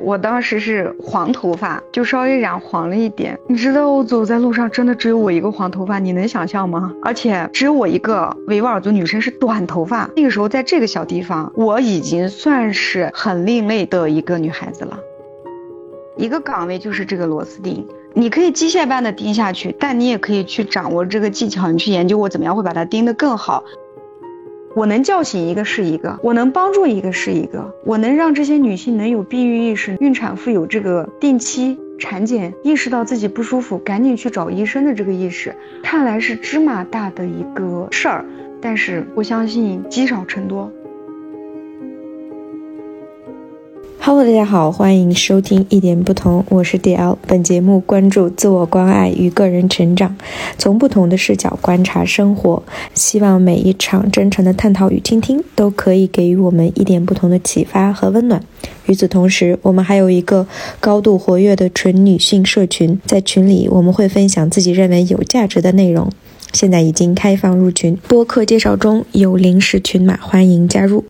我当时是黄头发，就稍微染黄了一点。你知道我走在路上真的只有我一个黄头发，你能想象吗？而且只有我一个维吾尔族女生是短头发。那个时候在这个小地方，我已经算是很另类的一个女孩子了。一个岗位就是这个螺丝钉，你可以机械般的钉下去，但你也可以去掌握这个技巧，你去研究我怎么样会把它钉得更好。我能叫醒一个是一个，我能帮助一个是一个，我能让这些女性能有避孕意识，孕产妇有这个定期产检，意识到自己不舒服，赶紧去找医生的这个意识，看来是芝麻大的一个事儿，但是我相信积少成多。Hello，大家好，欢迎收听一点不同，我是 DL。本节目关注自我关爱与个人成长，从不同的视角观察生活，希望每一场真诚的探讨与倾听都可以给予我们一点不同的启发和温暖。与此同时，我们还有一个高度活跃的纯女性社群，在群里我们会分享自己认为有价值的内容，现在已经开放入群，播客介绍中有临时群码，欢迎加入。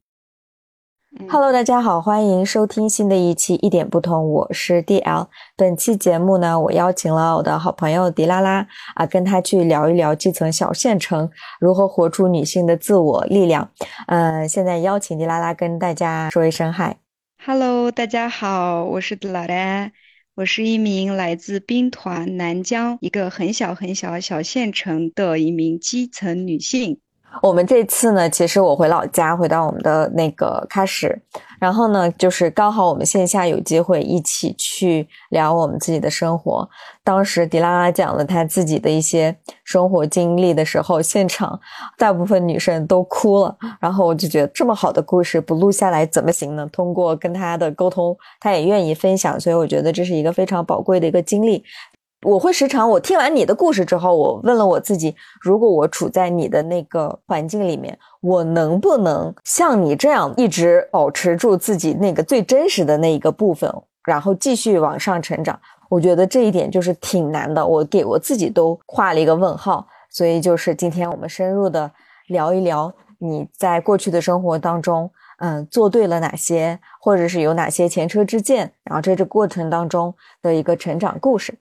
Hello，大家好，欢迎收听新的一期一点不同，我是 DL。本期节目呢，我邀请了我的好朋友迪拉拉啊，跟她去聊一聊基层小县城如何活出女性的自我力量。呃，现在邀请迪拉拉跟大家说一声嗨。Hello，大家好，我是迪拉拉，我是一名来自兵团南疆一个很小很小小县城的一名基层女性。我们这次呢，其实我回老家，回到我们的那个喀什，然后呢，就是刚好我们线下有机会一起去聊我们自己的生活。当时迪拉拉讲了她自己的一些生活经历的时候，现场大部分女生都哭了。然后我就觉得这么好的故事不录下来怎么行呢？通过跟她的沟通，她也愿意分享，所以我觉得这是一个非常宝贵的一个经历。我会时常，我听完你的故事之后，我问了我自己：如果我处在你的那个环境里面，我能不能像你这样一直保持住自己那个最真实的那一个部分，然后继续往上成长？我觉得这一点就是挺难的，我给我自己都画了一个问号。所以就是今天我们深入的聊一聊你在过去的生活当中，嗯，做对了哪些，或者是有哪些前车之鉴，然后在这过程当中的一个成长故事。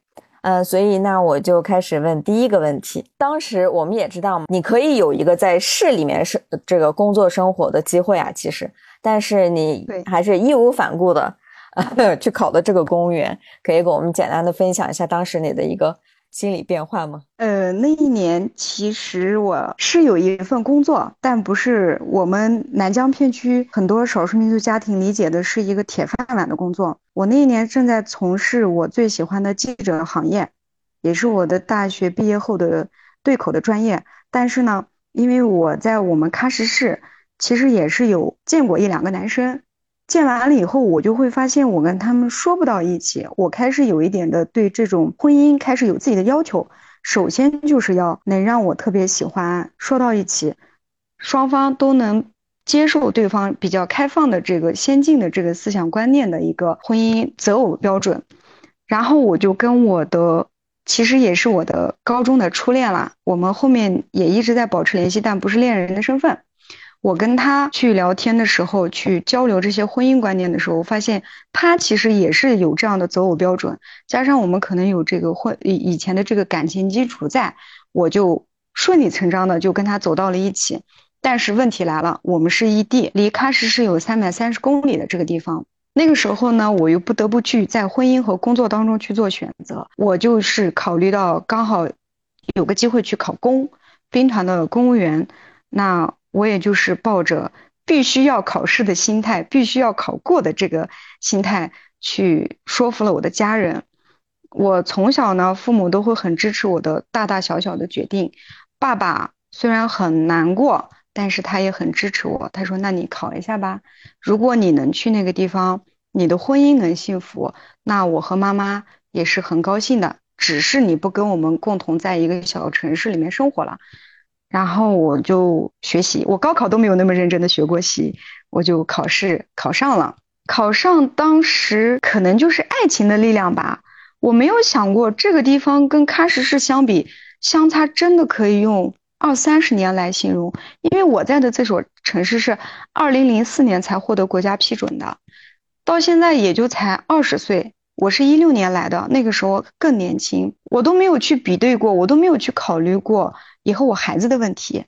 呃，所以那我就开始问第一个问题。当时我们也知道，你可以有一个在市里面是这个工作生活的机会啊，其实，但是你还是义无反顾的 去考的这个公务员，可以给我们简单的分享一下当时你的一个。心理变化吗？呃，那一年其实我是有一份工作，但不是我们南疆片区很多少数民族家庭理解的是一个铁饭碗的工作。我那一年正在从事我最喜欢的记者行业，也是我的大学毕业后的对口的专业。但是呢，因为我在我们喀什市，其实也是有见过一两个男生。见完了以后，我就会发现我跟他们说不到一起。我开始有一点的对这种婚姻开始有自己的要求。首先就是要能让我特别喜欢说到一起，双方都能接受对方比较开放的这个先进的这个思想观念的一个婚姻择偶标准。然后我就跟我的，其实也是我的高中的初恋啦。我们后面也一直在保持联系，但不是恋人的身份。我跟他去聊天的时候，去交流这些婚姻观念的时候，我发现他其实也是有这样的择偶标准，加上我们可能有这个婚以以前的这个感情基础在，我就顺理成章的就跟他走到了一起。但是问题来了，我们是异地，离喀什是有三百三十公里的这个地方。那个时候呢，我又不得不去在婚姻和工作当中去做选择，我就是考虑到刚好有个机会去考公，兵团的公务员，那。我也就是抱着必须要考试的心态，必须要考过的这个心态去说服了我的家人。我从小呢，父母都会很支持我的大大小小的决定。爸爸虽然很难过，但是他也很支持我。他说：“那你考一下吧，如果你能去那个地方，你的婚姻能幸福，那我和妈妈也是很高兴的。只是你不跟我们共同在一个小城市里面生活了。”然后我就学习，我高考都没有那么认真的学过习，我就考试考上了。考上当时可能就是爱情的力量吧，我没有想过这个地方跟喀什市相比，相差真的可以用二三十年来形容。因为我在的这所城市是二零零四年才获得国家批准的，到现在也就才二十岁。我是一六年来的，那个时候更年轻，我都没有去比对过，我都没有去考虑过以后我孩子的问题，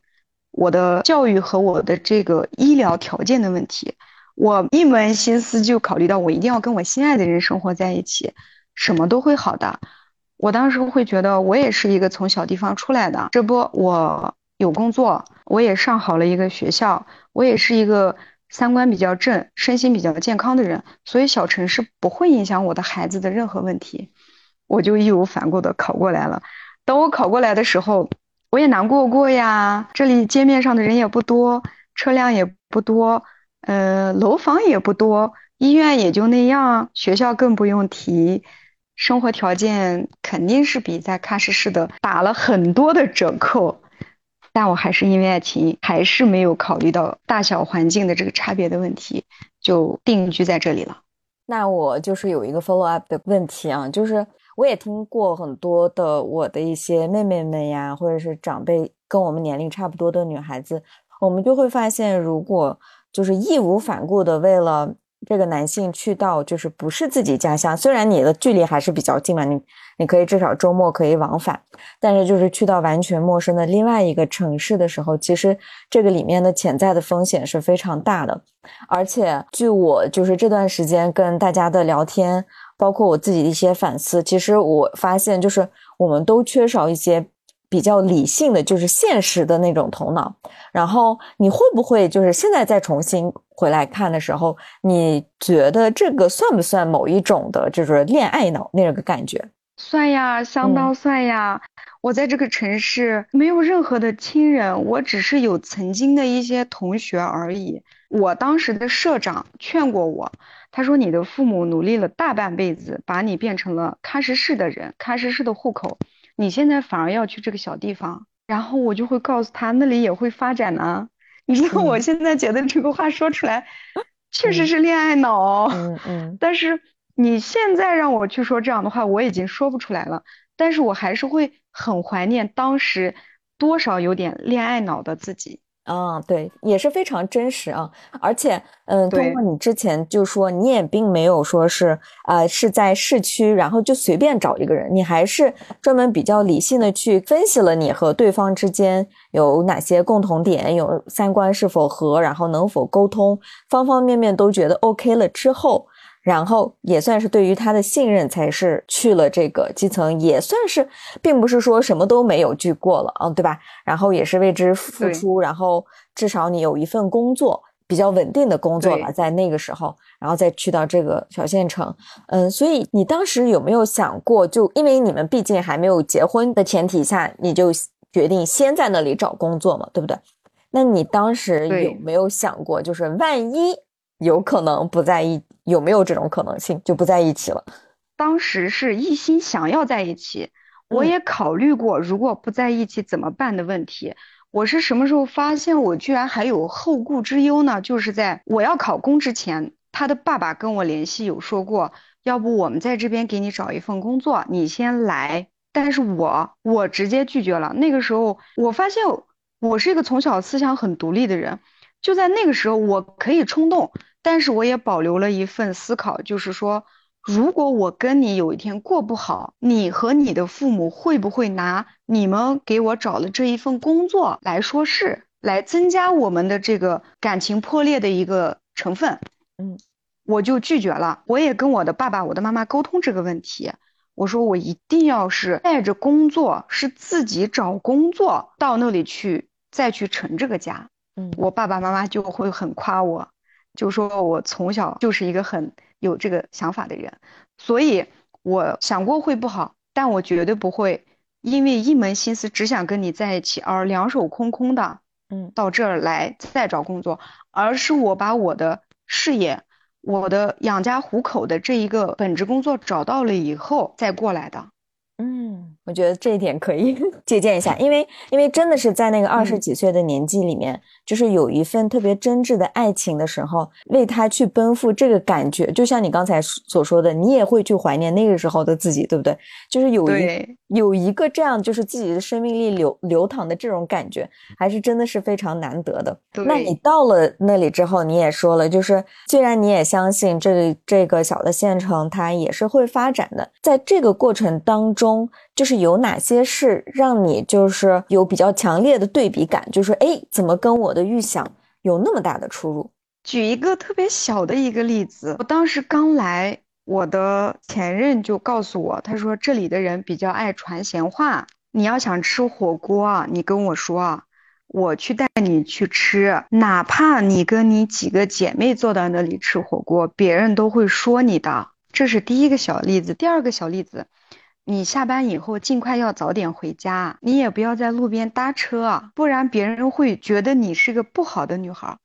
我的教育和我的这个医疗条件的问题，我一门心思就考虑到我一定要跟我心爱的人生活在一起，什么都会好的。我当时会觉得我也是一个从小地方出来的，这不我有工作，我也上好了一个学校，我也是一个。三观比较正，身心比较健康的人，所以小城市不会影响我的孩子的任何问题，我就义无反顾的考过来了。等我考过来的时候，我也难过过呀。这里街面上的人也不多，车辆也不多，呃，楼房也不多，医院也就那样，学校更不用提，生活条件肯定是比在喀什市的打了很多的折扣。但我还是因为爱情，还是没有考虑到大小环境的这个差别的问题，就定居在这里了。那我就是有一个 follow up 的问题啊，就是我也听过很多的我的一些妹妹们呀，或者是长辈跟我们年龄差不多的女孩子，我们就会发现，如果就是义无反顾的为了。这个男性去到就是不是自己家乡，虽然你的距离还是比较近嘛，你你可以至少周末可以往返，但是就是去到完全陌生的另外一个城市的时候，其实这个里面的潜在的风险是非常大的。而且据我就是这段时间跟大家的聊天，包括我自己的一些反思，其实我发现就是我们都缺少一些。比较理性的，就是现实的那种头脑。然后你会不会就是现在再重新回来看的时候，你觉得这个算不算某一种的，就是恋爱脑那个感觉？算呀，相当算呀。我在这个城市没有任何的亲人，我只是有曾经的一些同学而已。我当时的社长劝过我，他说你的父母努力了大半辈子，把你变成了喀什市的人，喀什市的户口。你现在反而要去这个小地方，然后我就会告诉他那里也会发展呢。你知道我现在觉得这个话说出来，确实是恋爱脑。嗯嗯。但是你现在让我去说这样的话，我已经说不出来了。但是我还是会很怀念当时多少有点恋爱脑的自己。嗯，对，也是非常真实啊，而且，嗯，通过你之前就说，你也并没有说是，呃，是在市区，然后就随便找一个人，你还是专门比较理性的去分析了你和对方之间有哪些共同点，有三观是否合，然后能否沟通，方方面面都觉得 OK 了之后。然后也算是对于他的信任，才是去了这个基层，也算是，并不是说什么都没有去过了啊，对吧？然后也是为之付出，然后至少你有一份工作，比较稳定的工作了，在那个时候，然后再去到这个小县城，嗯，所以你当时有没有想过，就因为你们毕竟还没有结婚的前提下，你就决定先在那里找工作嘛，对不对？那你当时有没有想过，就是万一有可能不在一？有没有这种可能性就不在一起了？当时是一心想要在一起，我也考虑过如果不在一起怎么办的问题。我是什么时候发现我居然还有后顾之忧呢？就是在我要考公之前，他的爸爸跟我联系，有说过，要不我们在这边给你找一份工作，你先来。但是我我直接拒绝了。那个时候我发现我是一个从小思想很独立的人，就在那个时候我可以冲动。但是我也保留了一份思考，就是说，如果我跟你有一天过不好，你和你的父母会不会拿你们给我找的这一份工作来说事，来增加我们的这个感情破裂的一个成分？嗯，我就拒绝了。我也跟我的爸爸、我的妈妈沟通这个问题，我说我一定要是带着工作，是自己找工作到那里去，再去成这个家。嗯，我爸爸妈妈就会很夸我。就说我从小就是一个很有这个想法的人，所以我想过会不好，但我绝对不会因为一门心思只想跟你在一起而两手空空的，嗯，到这儿来再找工作，而是我把我的事业、我的养家糊口的这一个本职工作找到了以后再过来的。嗯，我觉得这一点可以 借鉴一下，因为因为真的是在那个二十几岁的年纪里面，就是有一份特别真挚的爱情的时候，为他去奔赴这个感觉，就像你刚才所说的，你也会去怀念那个时候的自己，对不对？就是有一有一个这样，就是自己的生命力流流淌的这种感觉，还是真的是非常难得的。那你到了那里之后，你也说了，就是虽然你也相信这这个小的县城它也是会发展的，在这个过程当中。就是有哪些事让你就是有比较强烈的对比感？就是哎，怎么跟我的预想有那么大的出入？举一个特别小的一个例子，我当时刚来，我的前任就告诉我，他说这里的人比较爱传闲话。你要想吃火锅，啊你跟我说，我去带你去吃，哪怕你跟你几个姐妹坐在那里吃火锅，别人都会说你的。这是第一个小例子。第二个小例子。你下班以后尽快要早点回家，你也不要在路边搭车，不然别人会觉得你是个不好的女孩。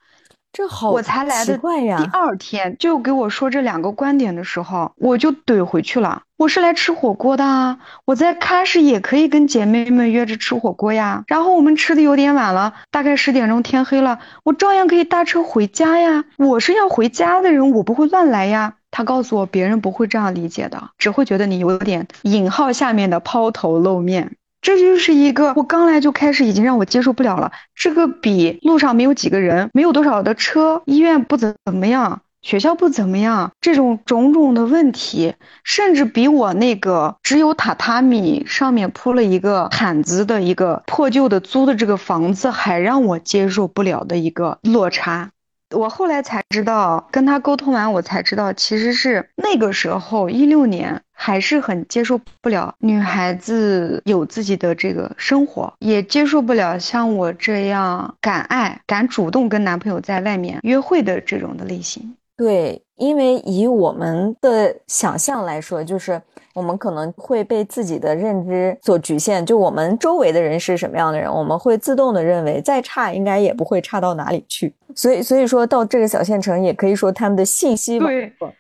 这好，我才来的第二天就给我说这两个观点的时候，我就怼回去了。我是来吃火锅的啊，我在喀什也可以跟姐妹们约着吃火锅呀。然后我们吃的有点晚了，大概十点钟天黑了，我照样可以搭车回家呀。我是要回家的人，我不会乱来呀。他告诉我，别人不会这样理解的，只会觉得你有点引号下面的抛头露面。这就是一个我刚来就开始已经让我接受不了了。这个比路上没有几个人，没有多少的车，医院不怎怎么样，学校不怎么样，这种种种的问题，甚至比我那个只有榻榻米上面铺了一个毯子的一个破旧的租的这个房子还让我接受不了的一个落差。我后来才知道，跟他沟通完，我才知道，其实是那个时候一六年，还是很接受不了女孩子有自己的这个生活，也接受不了像我这样敢爱、敢主动跟男朋友在外面约会的这种的类型。对，因为以我们的想象来说，就是我们可能会被自己的认知所局限，就我们周围的人是什么样的人，我们会自动的认为再差应该也不会差到哪里去。所以，所以说到这个小县城，也可以说他们的信息网，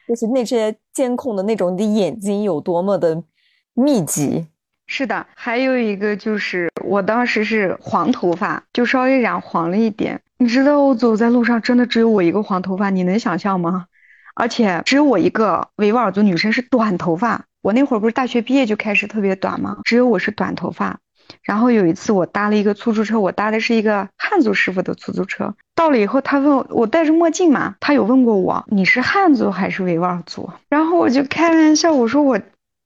就是那些监控的那种的眼睛有多么的密集。是的，还有一个就是我当时是黄头发，就稍微染黄了一点。你知道我走在路上，真的只有我一个黄头发，你能想象吗？而且只有我一个维吾尔族女生是短头发。我那会儿不是大学毕业就开始特别短吗？只有我是短头发。然后有一次我搭了一个出租车，我搭的是一个汉族师傅的出租车。到了以后，他问我戴着墨镜嘛，他有问过我你是汉族还是维吾尔族？然后我就开玩笑我说我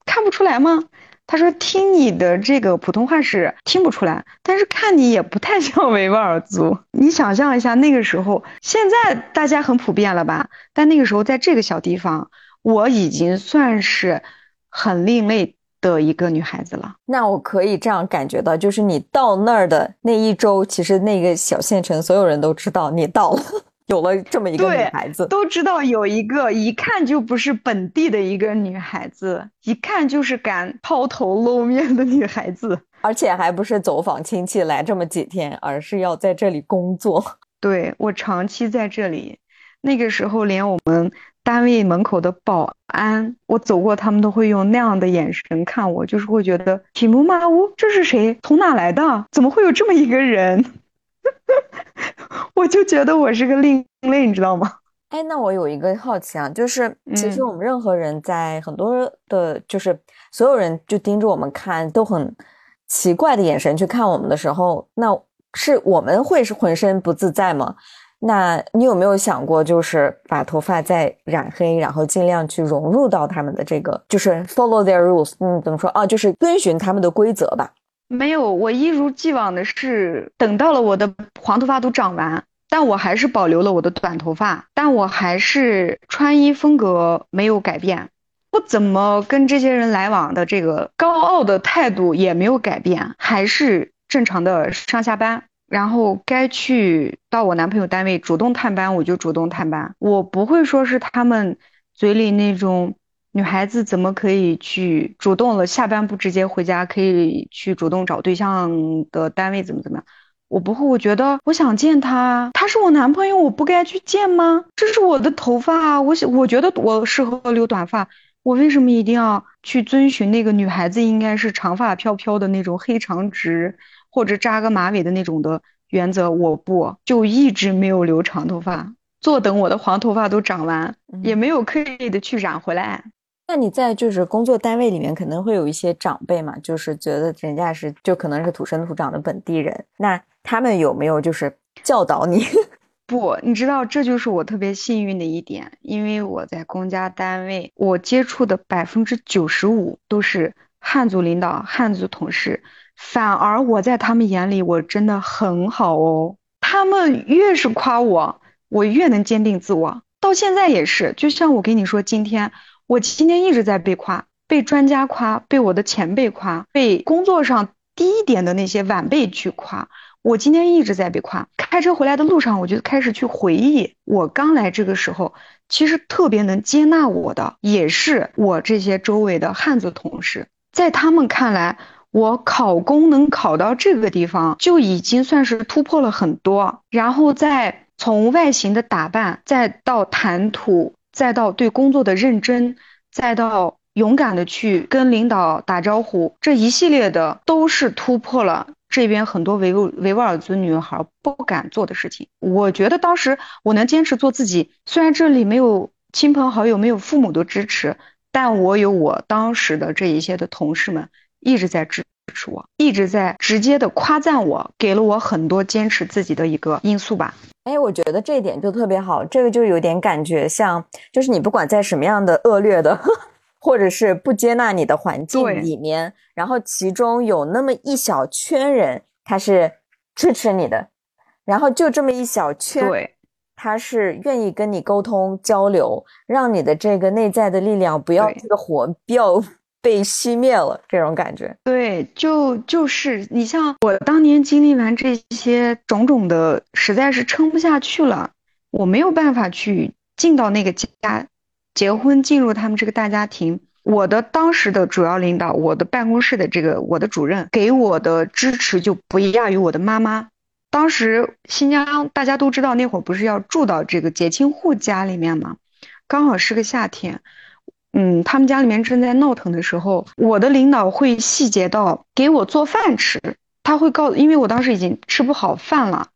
看不出来吗？他说：“听你的这个普通话是听不出来，但是看你也不太像维吾尔族。你想象一下那个时候，现在大家很普遍了吧？但那个时候在这个小地方，我已经算是很另类的一个女孩子了。那我可以这样感觉到，就是你到那儿的那一周，其实那个小县城所有人都知道你到了。”有了这么一个女孩子，都知道有一个一看就不是本地的一个女孩子，一看就是敢抛头露面的女孩子，而且还不是走访亲戚来这么几天，而是要在这里工作。对我长期在这里，那个时候连我们单位门口的保安，我走过他们都会用那样的眼神看我，就是会觉得提姆马乌这是谁？从哪来的？怎么会有这么一个人？我就觉得我是个另类，你知道吗？哎，那我有一个好奇啊，就是其实我们任何人在很多的，就是所有人就盯着我们看，都很奇怪的眼神去看我们的时候，那是我们会是浑身不自在吗？那你有没有想过，就是把头发再染黑，然后尽量去融入到他们的这个，就是 follow their rules，嗯，怎么说啊？就是遵循他们的规则吧。没有，我一如既往的是等到了我的黄头发都长完，但我还是保留了我的短头发，但我还是穿衣风格没有改变，不怎么跟这些人来往的这个高傲的态度也没有改变，还是正常的上下班，然后该去到我男朋友单位主动探班我就主动探班，我不会说是他们嘴里那种。女孩子怎么可以去主动了？下班不直接回家，可以去主动找对象的单位怎么怎么样？我不会，我觉得我想见他，他是我男朋友，我不该去见吗？这是我的头发，我想我觉得我适合留短发，我为什么一定要去遵循那个女孩子应该是长发飘飘的那种黑长直，或者扎个马尾的那种的原则？我不，就一直没有留长头发，坐等我的黄头发都长完，也没有刻意的去染回来。那你在就是工作单位里面可能会有一些长辈嘛，就是觉得人家是就可能是土生土长的本地人，那他们有没有就是教导你？不，你知道这就是我特别幸运的一点，因为我在公家单位，我接触的百分之九十五都是汉族领导、汉族同事，反而我在他们眼里我真的很好哦。他们越是夸我，我越能坚定自我。到现在也是，就像我跟你说，今天。我今天一直在被夸，被专家夸，被我的前辈夸，被工作上低一点的那些晚辈去夸。我今天一直在被夸。开车回来的路上，我就开始去回忆，我刚来这个时候，其实特别能接纳我的，也是我这些周围的汉族同事。在他们看来，我考公能考到这个地方，就已经算是突破了很多。然后再从外形的打扮，再到谈吐。再到对工作的认真，再到勇敢的去跟领导打招呼，这一系列的都是突破了这边很多维吾维吾尔族女孩不敢做的事情。我觉得当时我能坚持做自己，虽然这里没有亲朋好友，没有父母的支持，但我有我当时的这一些的同事们一直在支持我，一直在直接的夸赞我，给了我很多坚持自己的一个因素吧。哎，我觉得这一点就特别好，这个就有点感觉像，就是你不管在什么样的恶劣的，或者是不接纳你的环境里面，然后其中有那么一小圈人，他是支持你的，然后就这么一小圈，对，他是愿意跟你沟通交流，让你的这个内在的力量不要这个火不要。被熄灭了，这种感觉。对，就就是你像我当年经历完这些种种的，实在是撑不下去了，我没有办法去进到那个家，结婚进入他们这个大家庭。我的当时的主要领导，我的办公室的这个我的主任给我的支持就不亚于我的妈妈。当时新疆大家都知道，那会儿不是要住到这个结亲户家里面吗？刚好是个夏天。嗯，他们家里面正在闹腾的时候，我的领导会细节到给我做饭吃。他会告，因为我当时已经吃不好饭了，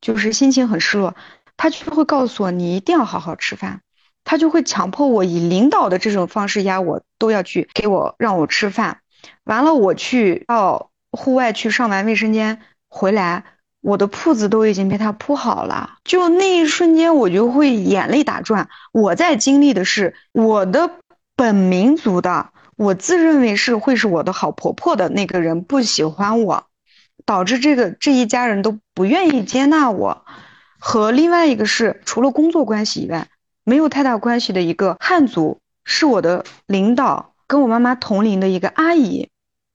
就是心情很失落，他就会告诉我你一定要好好吃饭。他就会强迫我以领导的这种方式压我，都要去给我让我吃饭。完了，我去到户外去上完卫生间回来，我的铺子都已经被他铺好了。就那一瞬间，我就会眼泪打转。我在经历的是我的。本民族的，我自认为是会是我的好婆婆的那个人不喜欢我，导致这个这一家人都不愿意接纳我。和另外一个是除了工作关系以外没有太大关系的一个汉族，是我的领导，跟我妈妈同龄的一个阿姨。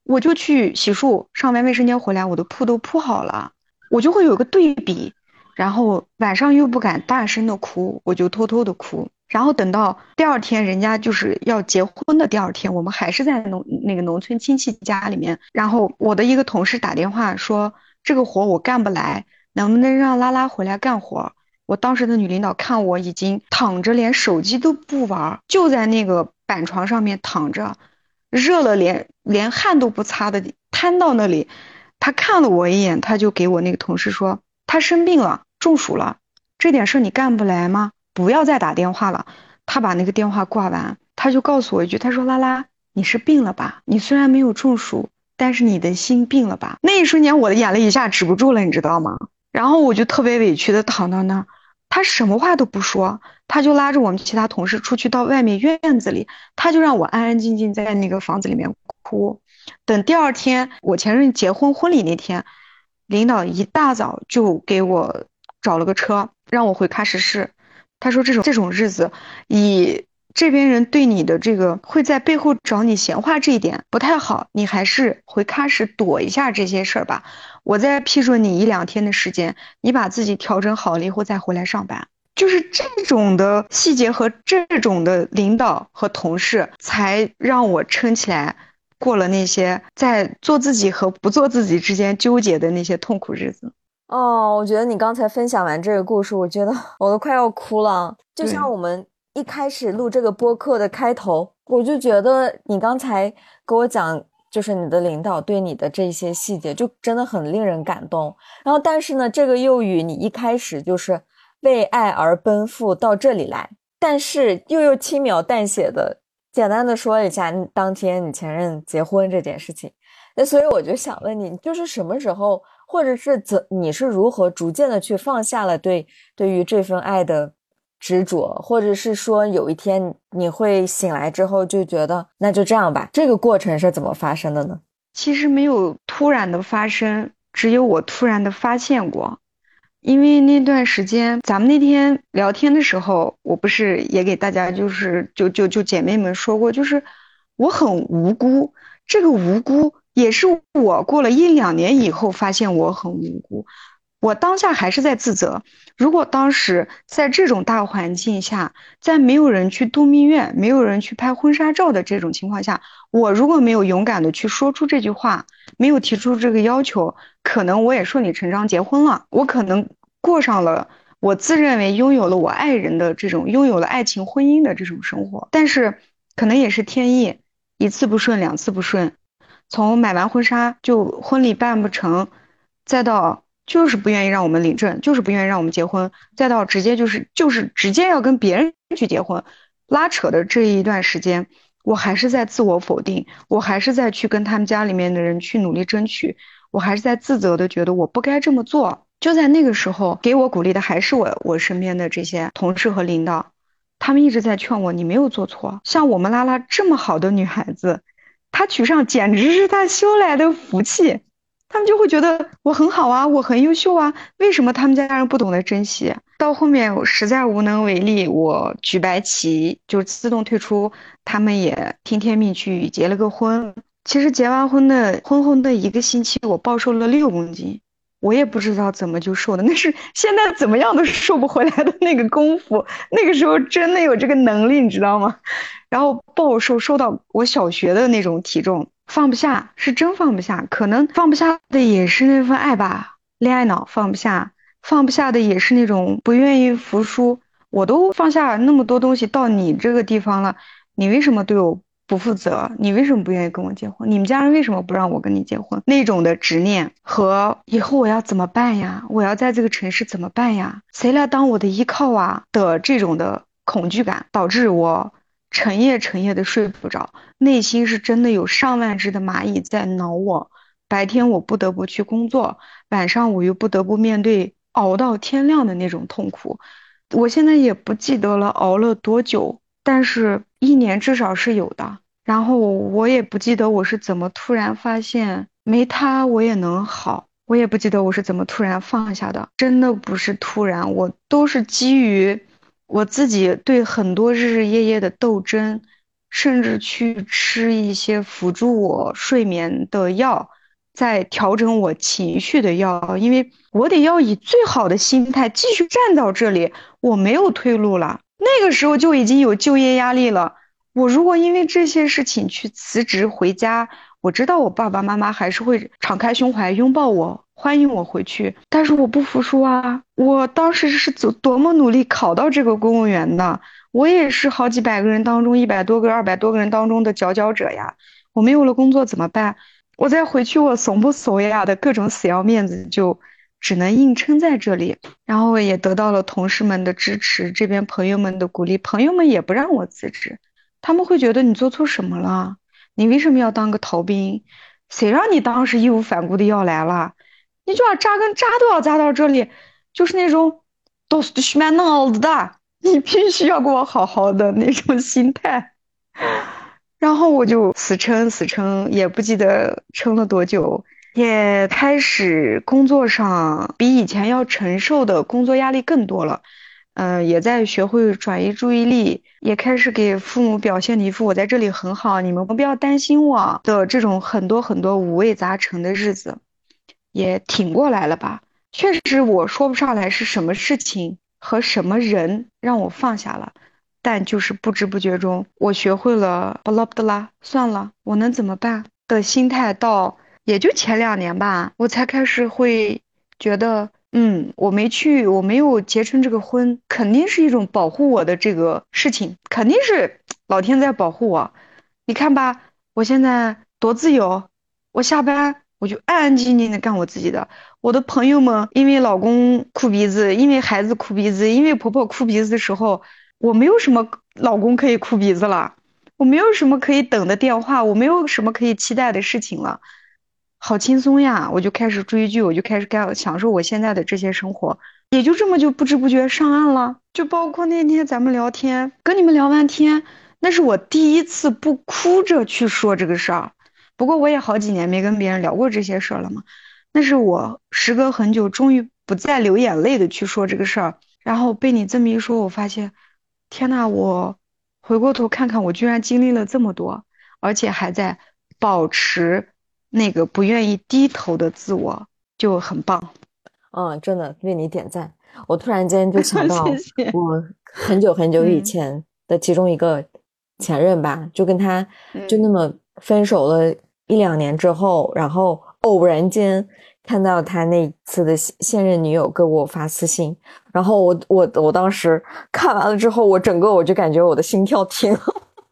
我就去洗漱，上完卫生间回来，我的铺都铺好了，我就会有个对比，然后晚上又不敢大声的哭，我就偷偷的哭。然后等到第二天，人家就是要结婚的第二天，我们还是在农那个农村亲戚家里面。然后我的一个同事打电话说，这个活我干不来，能不能让拉拉回来干活？我当时的女领导看我已经躺着，连手机都不玩，就在那个板床上面躺着，热了连连汗都不擦的瘫到那里。他看了我一眼，他就给我那个同事说，他生病了，中暑了，这点事你干不来吗？不要再打电话了。他把那个电话挂完，他就告诉我一句：“他说拉拉，你是病了吧？你虽然没有中暑，但是你的心病了吧？”那一瞬间，我的眼泪一下止不住了，你知道吗？然后我就特别委屈的躺到那儿，他什么话都不说，他就拉着我们其他同事出去到外面院子里，他就让我安安静静在那个房子里面哭。等第二天我前任结婚婚礼那天，领导一大早就给我找了个车，让我回喀什市。他说：“这种这种日子，以这边人对你的这个会在背后找你闲话这一点不太好，你还是回喀什躲一下这些事儿吧。我再批准你一两天的时间，你把自己调整好了以后再回来上班。就是这种的细节和这种的领导和同事，才让我撑起来，过了那些在做自己和不做自己之间纠结的那些痛苦日子。”哦，我觉得你刚才分享完这个故事，我觉得我都快要哭了。就像我们一开始录这个播客的开头，我就觉得你刚才给我讲，就是你的领导对你的这些细节，就真的很令人感动。然后，但是呢，这个又与你一开始就是为爱而奔赴到这里来，但是又又轻描淡写的简单的说一下当天你前任结婚这件事情。那所以我就想问你，就是什么时候，或者是怎，你是如何逐渐的去放下了对对于这份爱的。执着，或者是说有一天你会醒来之后就觉得那就这样吧。这个过程是怎么发生的呢？其实没有突然的发生，只有我突然的发现过。因为那段时间，咱们那天聊天的时候，我不是也给大家就是就就就姐妹们说过，就是我很无辜。这个无辜也是我过了一两年以后发现我很无辜。我当下还是在自责。如果当时在这种大环境下，在没有人去度蜜月、没有人去拍婚纱照的这种情况下，我如果没有勇敢的去说出这句话，没有提出这个要求，可能我也顺理成章结婚了。我可能过上了我自认为拥有了我爱人的这种拥有了爱情婚姻的这种生活。但是可能也是天意，一次不顺，两次不顺，从买完婚纱就婚礼办不成，再到。就是不愿意让我们领证，就是不愿意让我们结婚，再到直接就是就是直接要跟别人去结婚，拉扯的这一段时间，我还是在自我否定，我还是在去跟他们家里面的人去努力争取，我还是在自责的觉得我不该这么做。就在那个时候，给我鼓励的还是我我身边的这些同事和领导，他们一直在劝我，你没有做错。像我们拉拉这么好的女孩子，他娶上简直是他修来的福气。他们就会觉得我很好啊，我很优秀啊，为什么他们家人不懂得珍惜？到后面我实在无能为力，我举白旗就自动退出，他们也听天命去结了个婚。其实结完婚的婚后的一个星期，我暴瘦了六公斤，我也不知道怎么就瘦的，那是现在怎么样都瘦不回来的那个功夫，那个时候真的有这个能力，你知道吗？然后暴瘦，瘦到我小学的那种体重。放不下，是真放不下。可能放不下的也是那份爱吧，恋爱脑放不下，放不下的也是那种不愿意服输。我都放下那么多东西到你这个地方了，你为什么对我不负责？你为什么不愿意跟我结婚？你们家人为什么不让我跟你结婚？那种的执念和以后我要怎么办呀？我要在这个城市怎么办呀？谁来当我的依靠啊？的这种的恐惧感，导致我。成夜成夜的睡不着，内心是真的有上万只的蚂蚁在挠我。白天我不得不去工作，晚上我又不得不面对熬到天亮的那种痛苦。我现在也不记得了熬了多久，但是一年至少是有的。然后我也不记得我是怎么突然发现没他我也能好，我也不记得我是怎么突然放下的。真的不是突然，我都是基于。我自己对很多日日夜夜的斗争，甚至去吃一些辅助我睡眠的药，在调整我情绪的药，因为我得要以最好的心态继续站到这里，我没有退路了。那个时候就已经有就业压力了，我如果因为这些事情去辞职回家，我知道我爸爸妈妈还是会敞开胸怀拥抱我。欢迎我回去，但是我不服输啊！我当时是多多么努力考到这个公务员的，我也是好几百个人当中一百多个、二百多个人当中的佼佼者呀！我没有了工作怎么办？我再回去，我怂不怂呀？的各种死要面子，就只能硬撑在这里。然后也得到了同事们的支持，这边朋友们的鼓励，朋友们也不让我辞职，他们会觉得你做错什么了？你为什么要当个逃兵？谁让你当时义无反顾的要来了？你就要扎根扎都要扎到这里，就是那种都是虚蛮脑子的，你必须要给我好好的那种心态。然后我就死撑死撑，也不记得撑了多久，也开始工作上比以前要承受的工作压力更多了。嗯，也在学会转移注意力，也开始给父母表现一副我在这里很好，你们不要担心我的这种很多很多五味杂陈的日子。也挺过来了吧？确实，我说不上来是什么事情和什么人让我放下了，但就是不知不觉中，我学会了巴拉巴拉，算了，我能怎么办的心态。到也就前两年吧，我才开始会觉得嗯，我没去，我没有结成这个婚，肯定是一种保护我的这个事情，肯定是老天在保护我。你看吧，我现在多自由，我下班我就安安静静的干我自己的。我的朋友们因为老公哭鼻子，因为孩子哭鼻子，因为婆婆哭鼻子的时候，我没有什么老公可以哭鼻子了，我没有什么可以等的电话，我没有什么可以期待的事情了。好轻松呀！我就开始追剧，我就开始干享受我现在的这些生活，也就这么就不知不觉上岸了。就包括那天咱们聊天，跟你们聊完天，那是我第一次不哭着去说这个事儿。不过我也好几年没跟别人聊过这些事儿了嘛。那是我时隔很久，终于不再流眼泪的去说这个事儿。然后被你这么一说，我发现，天呐，我回过头看看，我居然经历了这么多，而且还在保持。那个不愿意低头的自我就很棒，嗯，真的为你点赞。我突然间就想到，我很久很久以前的其中一个前任吧，就跟他就那么分手了一两年之后，然后偶然间看到他那次的现任女友给我发私信，然后我我我当时看完了之后，我整个我就感觉我的心跳停了。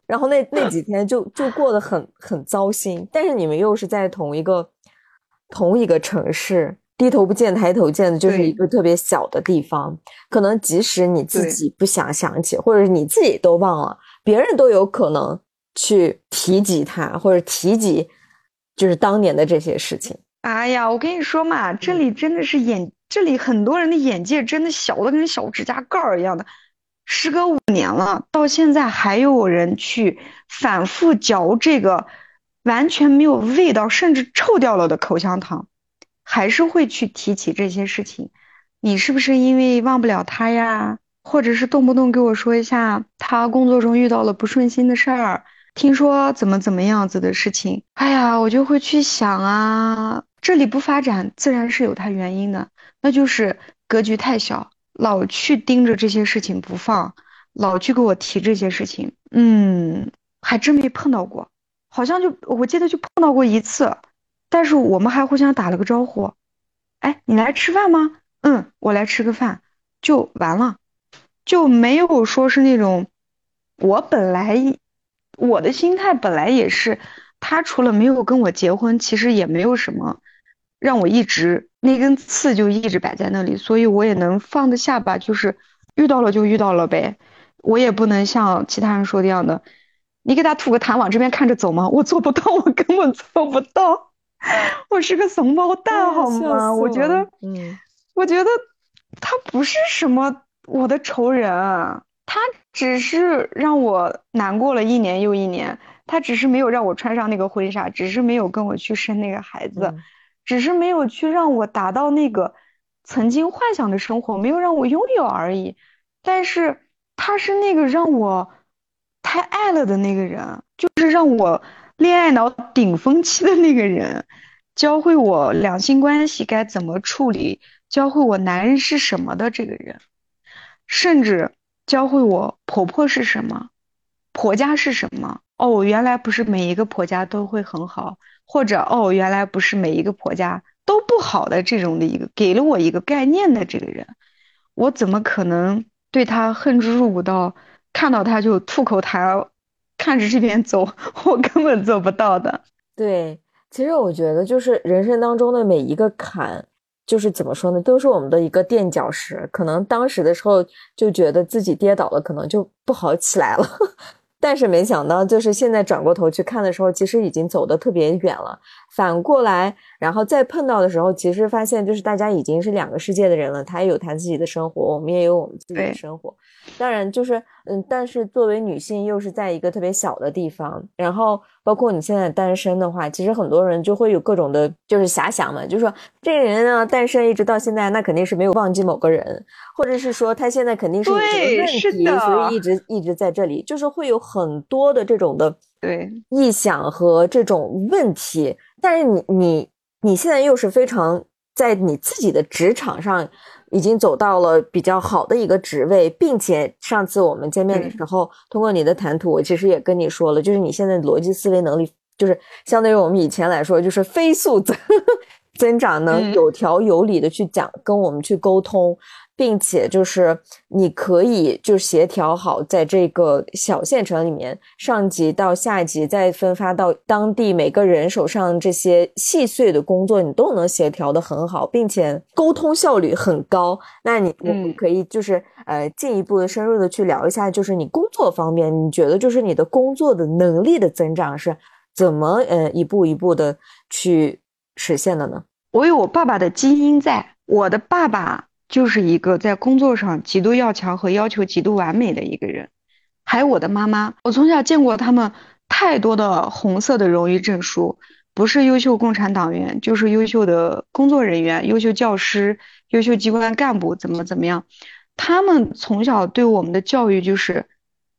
然后那那几天就就过得很很糟心，但是你们又是在同一个同一个城市，低头不见抬头见的，就是一个特别小的地方。可能即使你自己不想想起，或者是你自己都忘了，别人都有可能去提及他，或者提及就是当年的这些事情。哎呀，我跟你说嘛，这里真的是眼，这里很多人的眼界真的小的跟小指甲盖儿一样的。时隔五年了，到现在还有人去反复嚼这个完全没有味道，甚至臭掉了的口香糖，还是会去提起这些事情。你是不是因为忘不了他呀？或者是动不动给我说一下他工作中遇到了不顺心的事儿，听说怎么怎么样子的事情？哎呀，我就会去想啊，这里不发展自然是有它原因的，那就是格局太小。老去盯着这些事情不放，老去给我提这些事情，嗯，还真没碰到过，好像就我记得就碰到过一次，但是我们还互相打了个招呼，哎，你来吃饭吗？嗯，我来吃个饭，就完了，就没有说是那种，我本来我的心态本来也是，他除了没有跟我结婚，其实也没有什么。让我一直那根刺就一直摆在那里，所以我也能放得下吧。就是遇到了就遇到了呗，我也不能像其他人说的样的，你给他吐个痰往这边看着走吗？我做不到，我根本做不到，我是个怂包蛋好吗？我觉得，嗯，我觉得他不是什么我的仇人，他只是让我难过了一年又一年，他只是没有让我穿上那个婚纱，只是没有跟我去生那个孩子。只是没有去让我达到那个曾经幻想的生活，没有让我拥有而已。但是他是那个让我太爱了的那个人，就是让我恋爱脑顶峰期的那个人，教会我两性关系该怎么处理，教会我男人是什么的这个人，甚至教会我婆婆是什么，婆家是什么。哦，原来不是每一个婆家都会很好。或者哦，原来不是每一个婆家都不好的这种的一个给了我一个概念的这个人，我怎么可能对他恨之入骨到看到他就吐口痰，看着这边走，我根本做不到的。对，其实我觉得就是人生当中的每一个坎，就是怎么说呢，都是我们的一个垫脚石。可能当时的时候就觉得自己跌倒了，可能就不好起来了。但是没想到，就是现在转过头去看的时候，其实已经走得特别远了。反过来，然后再碰到的时候，其实发现就是大家已经是两个世界的人了。他也有他自己的生活，我们也有我们自己的生活。当然，就是嗯，但是作为女性，又是在一个特别小的地方。然后，包括你现在单身的话，其实很多人就会有各种的，就是遐想嘛，就是说这个人呢，单身一直到现在，那肯定是没有忘记某个人，或者是说他现在肯定是有这个问题，所以一直一直在这里，就是会有很多的这种的对臆想和这种问题。但是你你你现在又是非常在你自己的职场上。已经走到了比较好的一个职位，并且上次我们见面的时候，通过你的谈吐，我其实也跟你说了，就是你现在逻辑思维能力，就是相对于我们以前来说，就是飞速增 增长能有条有理的去讲，跟我们去沟通。并且就是你可以就协调好，在这个小县城里面，上级到下级再分发到当地每个人手上这些细碎的工作，你都能协调的很好，并且沟通效率很高。那你我们可以就是呃进一步的深入的去聊一下，就是你工作方面，你觉得就是你的工作的能力的增长是怎么呃一步一步的去实现的呢？我有我爸爸的基因在，我的爸爸。就是一个在工作上极度要强和要求极度完美的一个人，还有我的妈妈，我从小见过他们太多的红色的荣誉证书，不是优秀共产党员，就是优秀的工作人员、优秀教师、优秀机关干部，怎么怎么样？他们从小对我们的教育就是，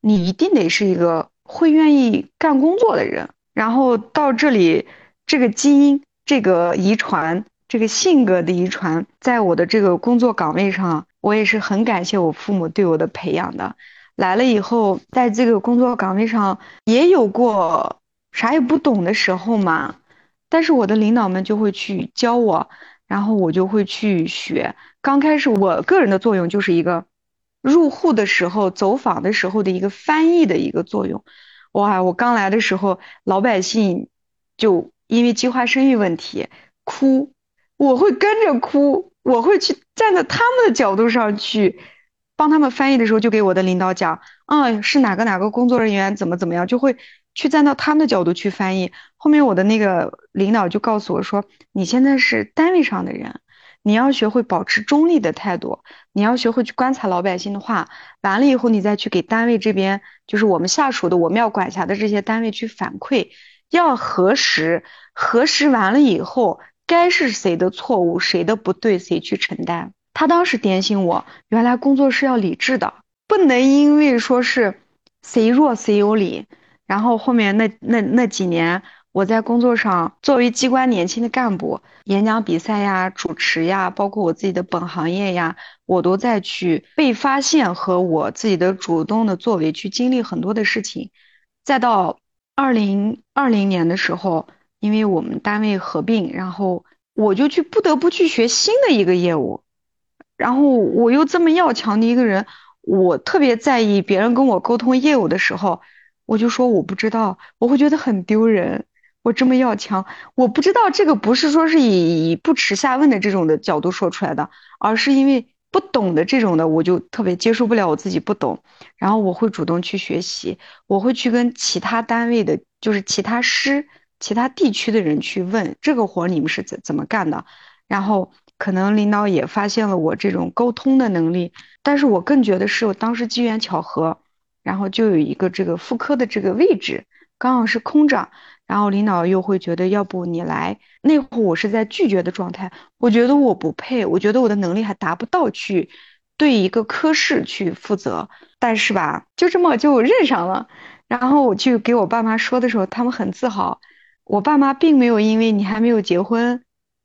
你一定得是一个会愿意干工作的人，然后到这里，这个基因，这个遗传。这个性格的遗传，在我的这个工作岗位上，我也是很感谢我父母对我的培养的。来了以后，在这个工作岗位上也有过啥也不懂的时候嘛，但是我的领导们就会去教我，然后我就会去学。刚开始我个人的作用就是一个入户的时候、走访的时候的一个翻译的一个作用。哇，我刚来的时候，老百姓就因为计划生育问题哭。我会跟着哭，我会去站在他们的角度上去帮他们翻译的时候，就给我的领导讲，啊，是哪个哪个工作人员怎么怎么样，就会去站到他们的角度去翻译。后面我的那个领导就告诉我说，你现在是单位上的人，你要学会保持中立的态度，你要学会去观察老百姓的话，完了以后你再去给单位这边，就是我们下属的我们要管辖的这些单位去反馈，要核实，核实完了以后。该是谁的错误，谁的不对，谁去承担？他当时点醒我，原来工作是要理智的，不能因为说是谁弱谁有理。然后后面那那那几年，我在工作上作为机关年轻的干部，演讲比赛呀、主持呀，包括我自己的本行业呀，我都在去被发现和我自己的主动的作为去经历很多的事情。再到二零二零年的时候。因为我们单位合并，然后我就去不得不去学新的一个业务，然后我又这么要强的一个人，我特别在意别人跟我沟通业务的时候，我就说我不知道，我会觉得很丢人。我这么要强，我不知道这个不是说是以以不耻下问的这种的角度说出来的，而是因为不懂的这种的，我就特别接受不了我自己不懂，然后我会主动去学习，我会去跟其他单位的，就是其他师。其他地区的人去问这个活你们是怎怎么干的，然后可能领导也发现了我这种沟通的能力，但是我更觉得是我当时机缘巧合，然后就有一个这个副科的这个位置刚好是空着，然后领导又会觉得要不你来，那会我是在拒绝的状态，我觉得我不配，我觉得我的能力还达不到去对一个科室去负责，但是吧，就这么就认上了，然后我去给我爸妈说的时候，他们很自豪。我爸妈并没有因为你还没有结婚，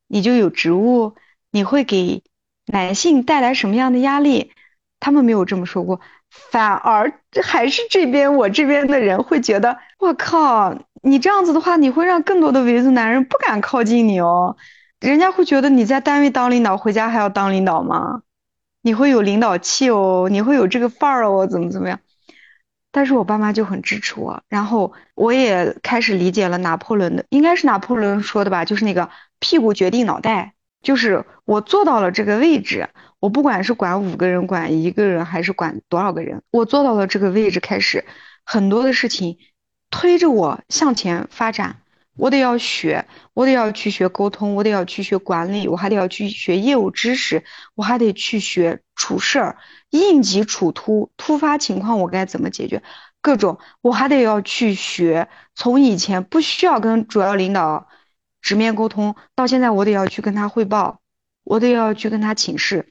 你就有职务，你会给男性带来什么样的压力？他们没有这么说过，反而还是这边我这边的人会觉得，我靠，你这样子的话，你会让更多的维族男人不敢靠近你哦。人家会觉得你在单位当领导，回家还要当领导吗？你会有领导气哦，你会有这个范儿哦，怎么怎么样？但是我爸妈就很支持我，然后我也开始理解了拿破仑的，应该是拿破仑说的吧，就是那个屁股决定脑袋，就是我坐到了这个位置，我不管是管五个人、管一个人还是管多少个人，我坐到了这个位置，开始很多的事情推着我向前发展。我得要学，我得要去学沟通，我得要去学管理，我还得要去学业务知识，我还得去学处事儿，应急处突，突发情况我该怎么解决，各种我还得要去学。从以前不需要跟主要领导直面沟通，到现在我得要去跟他汇报，我得要去跟他请示，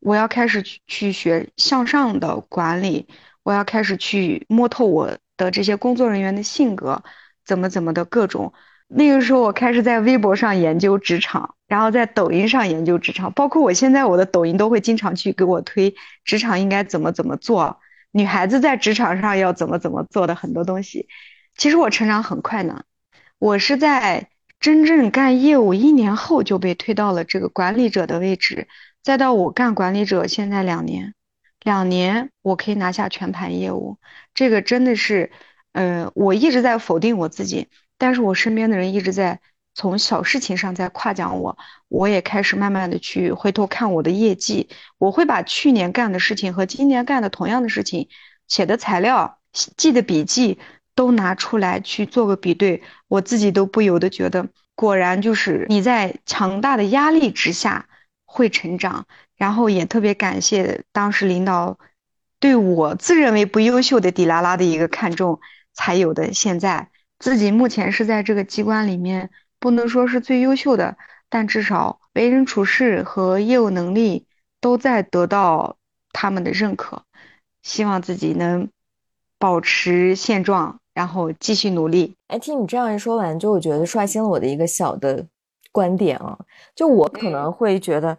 我要开始去去学向上的管理，我要开始去摸透我的这些工作人员的性格。怎么怎么的各种，那个时候我开始在微博上研究职场，然后在抖音上研究职场，包括我现在我的抖音都会经常去给我推职场应该怎么怎么做，女孩子在职场上要怎么怎么做的很多东西。其实我成长很快呢，我是在真正干业务一年后就被推到了这个管理者的位置，再到我干管理者现在两年，两年我可以拿下全盘业务，这个真的是，呃，我一直在否定我自己，但是我身边的人一直在从小事情上在夸奖我，我也开始慢慢的去回头看我的业绩，我会把去年干的事情和今年干的同样的事情写的材料、记的笔记。都拿出来去做个比对，我自己都不由得觉得，果然就是你在强大的压力之下会成长。然后也特别感谢当时领导对我自认为不优秀的迪拉拉的一个看重，才有的现在自己目前是在这个机关里面，不能说是最优秀的，但至少为人处事和业务能力都在得到他们的认可。希望自己能保持现状。然后继续努力。哎，听你这样一说完，就我觉得刷新了我的一个小的观点啊。就我可能会觉得，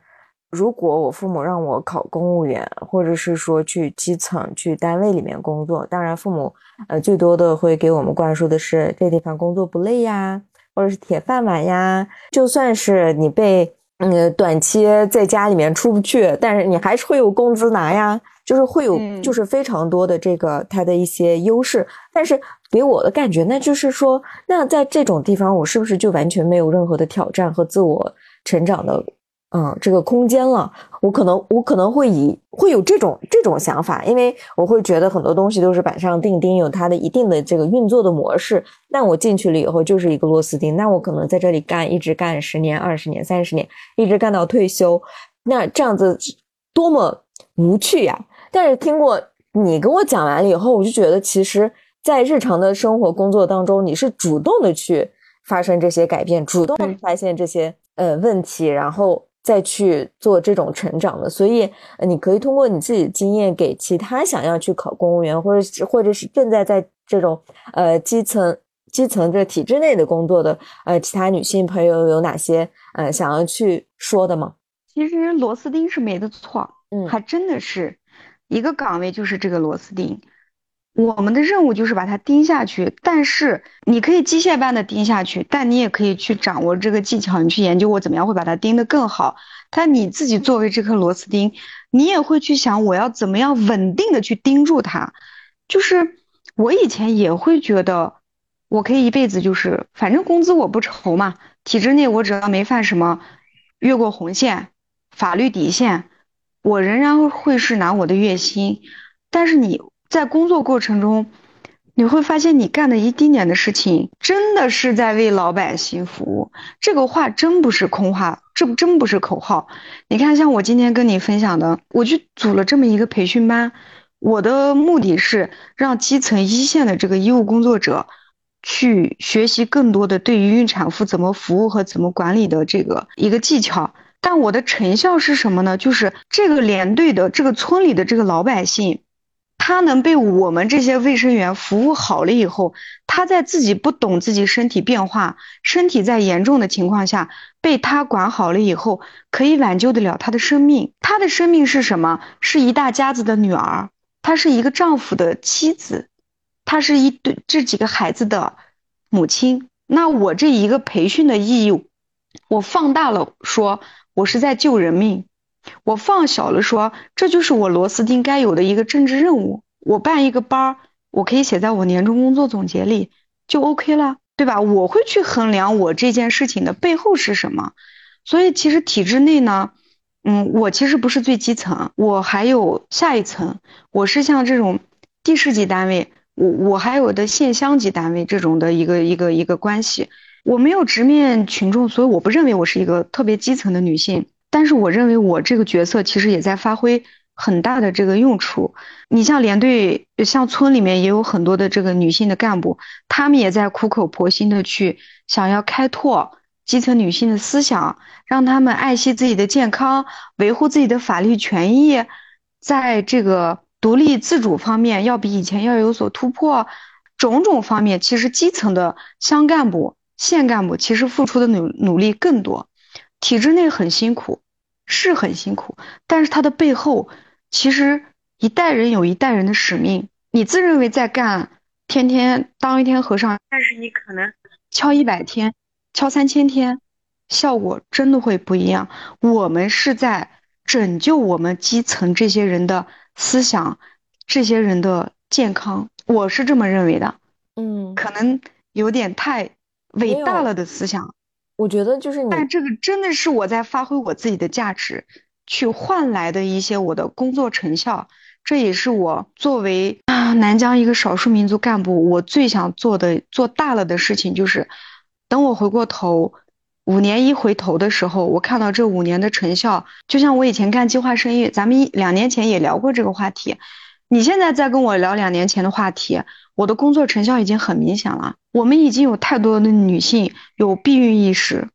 如果我父母让我考公务员，或者是说去基层去单位里面工作，当然父母呃最多的会给我们灌输的是这地方工作不累呀，或者是铁饭碗呀。就算是你被嗯短期在家里面出不去，但是你还是会有工资拿呀。就是会有，就是非常多的这个它的一些优势，但是给我的感觉，那就是说，那在这种地方，我是不是就完全没有任何的挑战和自我成长的，嗯，这个空间了？我可能，我可能会以会有这种这种想法，因为我会觉得很多东西都是板上钉钉，有它的一定的这个运作的模式。那我进去了以后就是一个螺丝钉，那我可能在这里干，一直干十年、二十年、三十年，一直干到退休，那这样子多么无趣呀！但是听过你跟我讲完了以后，我就觉得，其实，在日常的生活工作当中，你是主动的去发生这些改变，主动发现这些呃问题，然后再去做这种成长的。所以，你可以通过你自己的经验，给其他想要去考公务员，或者或者是正在在这种呃基层基层这体制内的工作的呃其他女性朋友，有哪些呃想要去说的吗？其实螺丝钉是没得错，嗯，还真的是。一个岗位就是这个螺丝钉，我们的任务就是把它盯下去。但是你可以机械般的盯下去，但你也可以去掌握这个技巧，你去研究我怎么样会把它盯得更好。但你自己作为这颗螺丝钉，你也会去想我要怎么样稳定的去盯住它。就是我以前也会觉得，我可以一辈子就是反正工资我不愁嘛，体制内我只要没犯什么越过红线、法律底线。我仍然会是拿我的月薪，但是你在工作过程中，你会发现你干的一丁点的事情，真的是在为老百姓服务。这个话真不是空话，这真不是口号。你看，像我今天跟你分享的，我去组了这么一个培训班，我的目的是让基层一线的这个医务工作者，去学习更多的对于孕产妇怎么服务和怎么管理的这个一个技巧。但我的成效是什么呢？就是这个连队的这个村里的这个老百姓，他能被我们这些卫生员服务好了以后，他在自己不懂自己身体变化、身体在严重的情况下，被他管好了以后，可以挽救得了他的生命。他的生命是什么？是一大家子的女儿，她是一个丈夫的妻子，她是一对这几个孩子的母亲。那我这一个培训的意义，我放大了说。我是在救人命，我放小了说，这就是我螺丝钉该有的一个政治任务。我办一个班儿，我可以写在我年终工作总结里，就 OK 了，对吧？我会去衡量我这件事情的背后是什么。所以其实体制内呢，嗯，我其实不是最基层，我还有下一层，我是像这种地市级单位，我我还有的县乡级单位这种的一个一个一个关系。我没有直面群众，所以我不认为我是一个特别基层的女性。但是我认为我这个角色其实也在发挥很大的这个用处。你像连队，像村里面也有很多的这个女性的干部，她们也在苦口婆心的去想要开拓基层女性的思想，让她们爱惜自己的健康，维护自己的法律权益，在这个独立自主方面要比以前要有所突破。种种方面，其实基层的乡干部。县干部其实付出的努努力更多，体制内很辛苦，是很辛苦，但是他的背后其实一代人有一代人的使命。你自认为在干，天天当一天和尚，但是你可能敲一百天，敲三千天，效果真的会不一样。我们是在拯救我们基层这些人的思想，这些人的健康，我是这么认为的。嗯，可能有点太伟大了的思想。我觉得就是你，但这个真的是我在发挥我自己的价值，去换来的一些我的工作成效。这也是我作为啊南疆一个少数民族干部，我最想做的做大了的事情，就是等我回过头，五年一回头的时候，我看到这五年的成效，就像我以前干计划生育，咱们一两年前也聊过这个话题。你现在再跟我聊两年前的话题，我的工作成效已经很明显了。我们已经有太多的女性有避孕意识，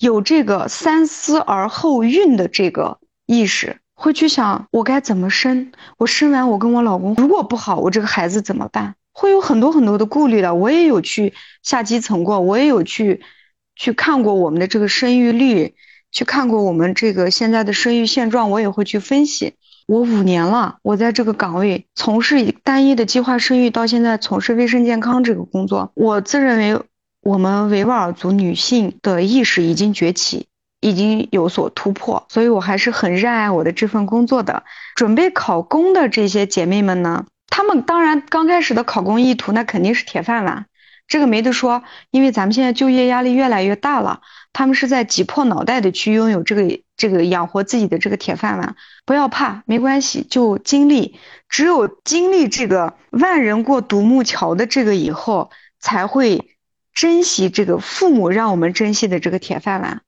有这个三思而后孕的这个意识，会去想我该怎么生，我生完我跟我老公如果不好，我这个孩子怎么办？会有很多很多的顾虑的。我也有去下基层过，我也有去去看过我们的这个生育率，去看过我们这个现在的生育现状，我也会去分析。我五年了，我在这个岗位从事单一的计划生育，到现在从事卫生健康这个工作，我自认为我们维吾尔族女性的意识已经崛起，已经有所突破，所以我还是很热爱我的这份工作的。准备考公的这些姐妹们呢，她们当然刚开始的考公意图那肯定是铁饭碗，这个没得说，因为咱们现在就业压力越来越大了，他们是在挤破脑袋的去拥有这个。这个养活自己的这个铁饭碗，不要怕，没关系，就经历，只有经历这个万人过独木桥的这个以后，才会珍惜这个父母让我们珍惜的这个铁饭碗。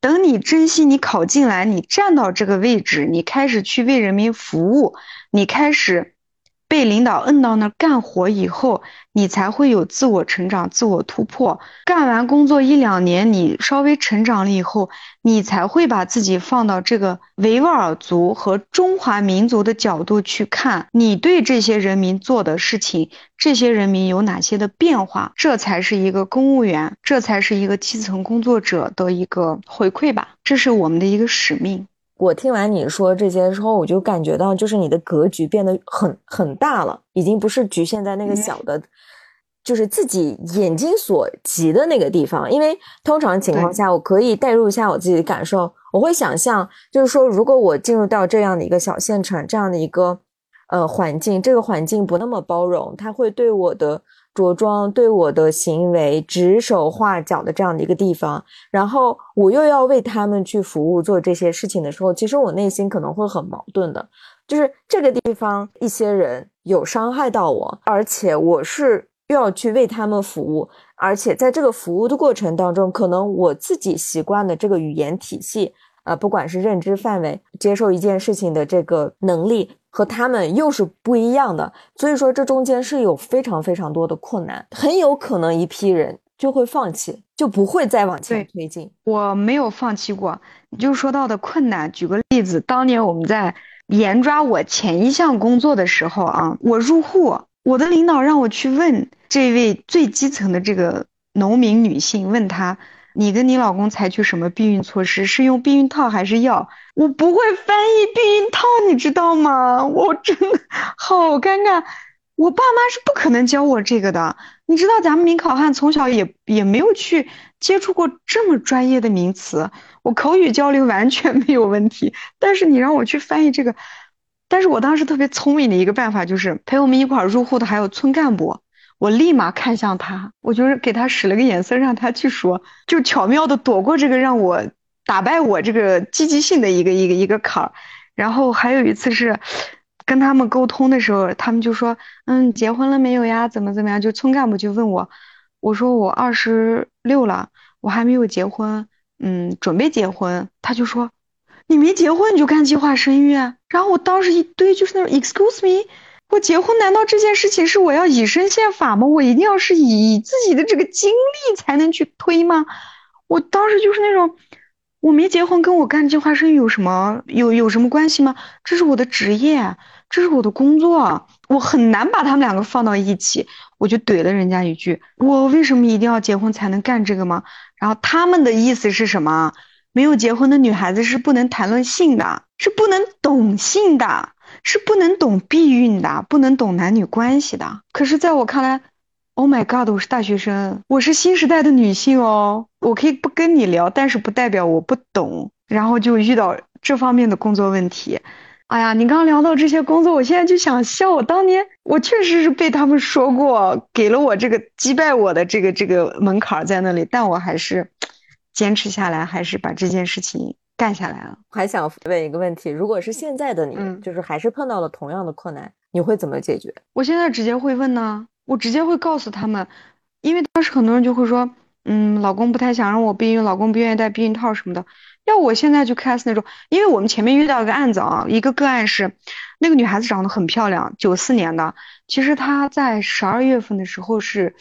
等你珍惜，你考进来，你站到这个位置，你开始去为人民服务，你开始。被领导摁到那儿干活以后，你才会有自我成长、自我突破。干完工作一两年，你稍微成长了以后，你才会把自己放到这个维吾尔族和中华民族的角度去看，你对这些人民做的事情，这些人民有哪些的变化，这才是一个公务员，这才是一个基层工作者的一个回馈吧，这是我们的一个使命。我听完你说这些之后，我就感觉到，就是你的格局变得很很大了，已经不是局限在那个小的，就是自己眼睛所及的那个地方。因为通常情况下，我可以代入一下我自己的感受，我会想象，就是说，如果我进入到这样的一个小县城，这样的一个呃环境，这个环境不那么包容，它会对我的。着装对我的行为指手画脚的这样的一个地方，然后我又要为他们去服务做这些事情的时候，其实我内心可能会很矛盾的，就是这个地方一些人有伤害到我，而且我是又要去为他们服务，而且在这个服务的过程当中，可能我自己习惯的这个语言体系，呃，不管是认知范围、接受一件事情的这个能力。和他们又是不一样的，所以说这中间是有非常非常多的困难，很有可能一批人就会放弃，就不会再往前推进。我没有放弃过，你就说到的困难，举个例子，当年我们在严抓我前一项工作的时候啊，我入户，我的领导让我去问这位最基层的这个农民女性，问她。你跟你老公采取什么避孕措施？是用避孕套还是药？我不会翻译避孕套，你知道吗？我真的好尴尬。我爸妈是不可能教我这个的。你知道咱们民考汉从小也也没有去接触过这么专业的名词，我口语交流完全没有问题。但是你让我去翻译这个，但是我当时特别聪明的一个办法就是陪我们一块入户的还有村干部。我立马看向他，我就是给他使了个眼色，让他去说，就巧妙的躲过这个让我打败我这个积极性的一个一个一个坎儿。然后还有一次是跟他们沟通的时候，他们就说：“嗯，结婚了没有呀？怎么怎么样？”就村干部就问我，我说我二十六了，我还没有结婚，嗯，准备结婚。他就说：“你没结婚你就干计划生育？”然后我当时一堆就是那种 “excuse me”。我结婚难道这件事情是我要以身献法吗？我一定要是以自己的这个经历才能去推吗？我当时就是那种，我没结婚跟我干计划生育有什么有有什么关系吗？这是我的职业，这是我的工作，我很难把他们两个放到一起。我就怼了人家一句：我为什么一定要结婚才能干这个吗？然后他们的意思是什么？没有结婚的女孩子是不能谈论性的，是不能懂性的。是不能懂避孕的，不能懂男女关系的。可是，在我看来，Oh my god！我是大学生，我是新时代的女性哦。我可以不跟你聊，但是不代表我不懂。然后就遇到这方面的工作问题。哎呀，你刚聊到这些工作，我现在就想笑。我当年我确实是被他们说过，给了我这个击败我的这个这个门槛在那里，但我还是坚持下来，还是把这件事情干下来了。还想问一个问题：如果是现在的你，就是还是碰到了同样的困难，你会怎么解决？我现在直接会问呢。我直接会告诉他们，因为当时很多人就会说，嗯，老公不太想让我避孕，老公不愿意戴避孕套什么的。要我现在就开始那种，因为我们前面遇到一个案子啊，一个个案是，那个女孩子长得很漂亮，九四年的，其实她在十二月份的时候是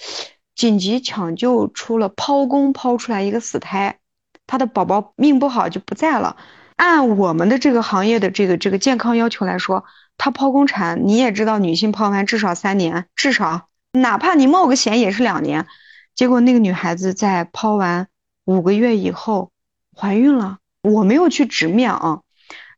紧急抢救出了剖宫剖出来一个死胎，她的宝宝命不好就不在了。按我们的这个行业的这个这个健康要求来说，她剖宫产，你也知道，女性剖完至少三年，至少。哪怕你冒个险也是两年，结果那个女孩子在剖完五个月以后怀孕了。我没有去直面啊，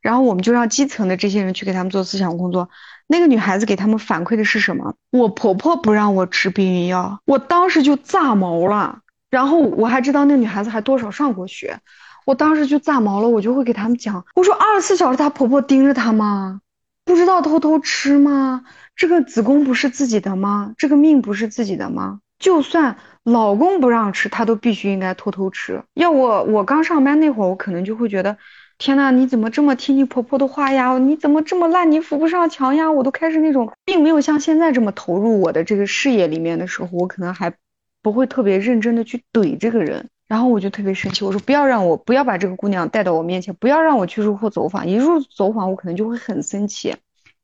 然后我们就让基层的这些人去给他们做思想工作。那个女孩子给他们反馈的是什么？我婆婆不让我吃避孕药，我当时就炸毛了。然后我还知道那女孩子还多少上过学，我当时就炸毛了。我就会给他们讲，我说二十四小时她婆婆盯着她吗？不知道偷偷吃吗？这个子宫不是自己的吗？这个命不是自己的吗？就算老公不让吃，她都必须应该偷偷吃。要我，我刚上班那会儿，我可能就会觉得，天呐，你怎么这么听你婆婆的话呀？你怎么这么烂泥扶不上墙呀？我都开始那种，并没有像现在这么投入我的这个事业里面的时候，我可能还不会特别认真的去怼这个人。然后我就特别生气，我说不要让我，不要把这个姑娘带到我面前，不要让我去入户走访。一入走访，我可能就会很生气。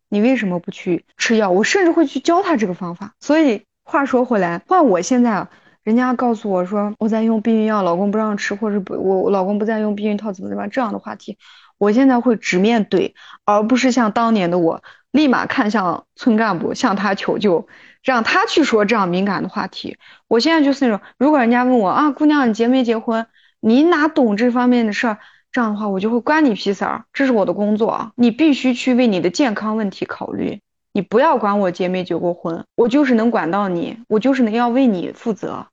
你为什么不去吃药？我甚至会去教他这个方法。所以话说回来，换我现在，人家告诉我说我在用避孕药，老公不让吃，或者不我老公不再用避孕套，怎么怎么这样的话题，我现在会直面怼，而不是像当年的我，立马看向村干部，向他求救，让他去说这样敏感的话题。我现在就是那种，如果人家问我啊，姑娘你结没结婚？你哪懂这方面的事儿？这样的话，我就会关你屁事儿，这是我的工作，你必须去为你的健康问题考虑，你不要管我结没结过婚，我就是能管到你，我就是能要为你负责，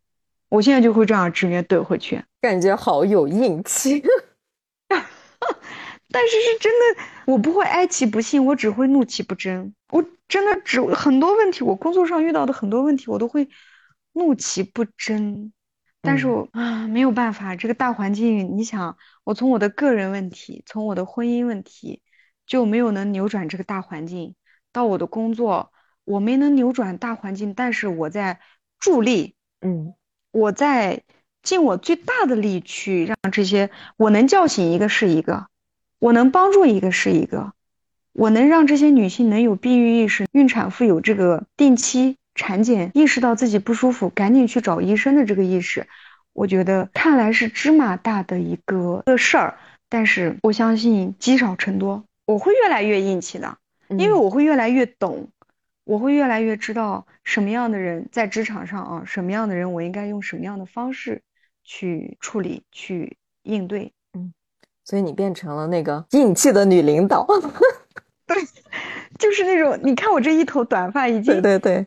我现在就会这样直面怼回去，感觉好有硬气，但是是真的，我不会哀其不幸，我只会怒其不争，我真的只很多问题，我工作上遇到的很多问题，我都会怒其不争。但是我啊没有办法，这个大环境，你想，我从我的个人问题，从我的婚姻问题，就没有能扭转这个大环境。到我的工作，我没能扭转大环境，但是我在助力，嗯，我在尽我最大的力去让这些，我能叫醒一个是一个，我能帮助一个是一个，我能让这些女性能有避孕意识，孕产妇有这个定期。产检意识到自己不舒服，赶紧去找医生的这个意识，我觉得看来是芝麻大的一个个事儿，但是我相信积少成多，我会越来越硬气的，因为我会越来越懂，我会越来越知道什么样的人在职场上啊，什么样的人我应该用什么样的方式去处理去应对，嗯，所以你变成了那个硬气的女领导，对，就是那种你看我这一头短发已经，对对对。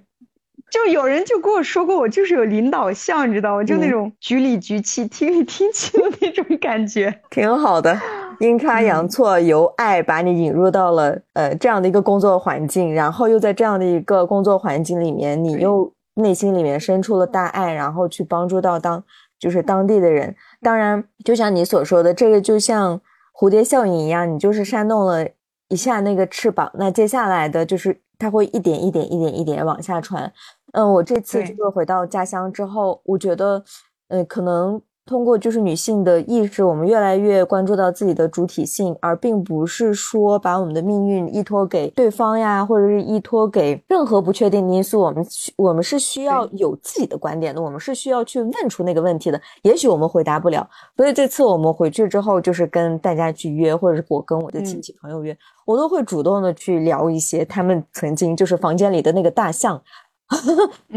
就有人就跟我说过，我就是有领导相，你知道吗？就那种局里局气、厅里厅气的那种感觉，挺好的。阴差阳错，由爱把你引入到了呃这样的一个工作环境，然后又在这样的一个工作环境里面，你又内心里面生出了大爱，然后去帮助到当就是当地的人。当然，就像你所说的，这个就像蝴蝶效应一样，你就是煽动了一下那个翅膀，那接下来的就是它会一点一点、一点一点往下传。嗯，我这次就是回到家乡之后，我觉得，嗯，可能。通过就是女性的意识，我们越来越关注到自己的主体性，而并不是说把我们的命运依托给对方呀，或者是依托给任何不确定的因素。我们需我们是需要有自己的观点的，我们是需要去问出那个问题的。也许我们回答不了，所以这次我们回去之后，就是跟大家去约，或者是我跟我的亲戚朋友约，我都会主动的去聊一些他们曾经就是房间里的那个大象。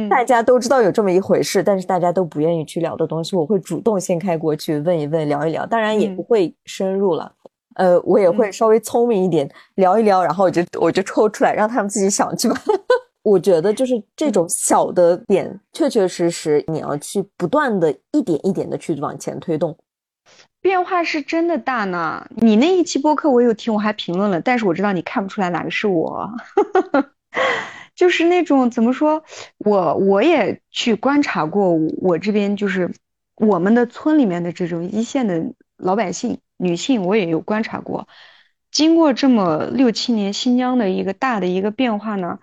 大家都知道有这么一回事，但是大家都不愿意去聊的东西，我会主动先开过去问一问，聊一聊。当然也不会深入了，呃，我也会稍微聪明一点，聊一聊，然后我就我就抽出来让他们自己想去吧。我觉得就是这种小的点，确确实实你要去不断的一点一点的去往前推动。变化是真的大呢。你那一期播客我有听，我还评论了，但是我知道你看不出来哪个是我，就是那种怎么说，我我也去观察过，我这边就是我们的村里面的这种一线的老百姓女性，我也有观察过。经过这么六七年新疆的一个大的一个变化呢，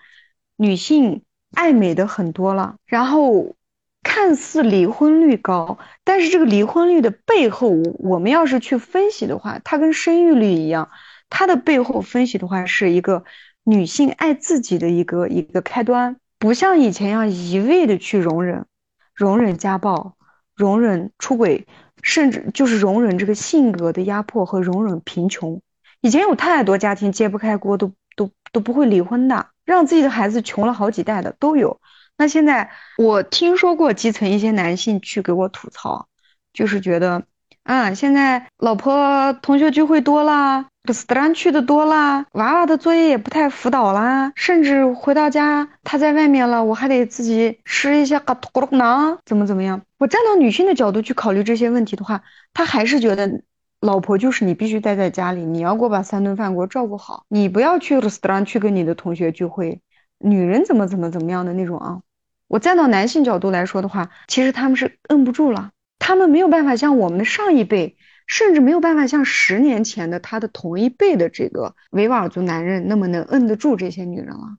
女性爱美的很多了，然后。看似离婚率高，但是这个离婚率的背后，我们要是去分析的话，它跟生育率一样，它的背后分析的话，是一个女性爱自己的一个一个开端，不像以前一样一味的去容忍，容忍家暴，容忍出轨，甚至就是容忍这个性格的压迫和容忍贫穷。以前有太多家庭揭不开锅，都都都不会离婚的，让自己的孩子穷了好几代的都有。那现在我听说过基层一些男性去给我吐槽，就是觉得，啊，现在老婆同学聚会多啦，这斯兰去的多啦，娃娃的作业也不太辅导啦，甚至回到家他在外面了，我还得自己吃一些嘎托咕囊，怎么怎么样？我站到女性的角度去考虑这些问题的话，他还是觉得老婆就是你必须待在家里，你要给我把三顿饭给我照顾好，你不要去斯兰去跟你的同学聚会，女人怎么怎么怎么样的那种啊。我站到男性角度来说的话，其实他们是摁不住了，他们没有办法像我们的上一辈，甚至没有办法像十年前的他的同一辈的这个维吾尔族男人那么能摁得住这些女人了，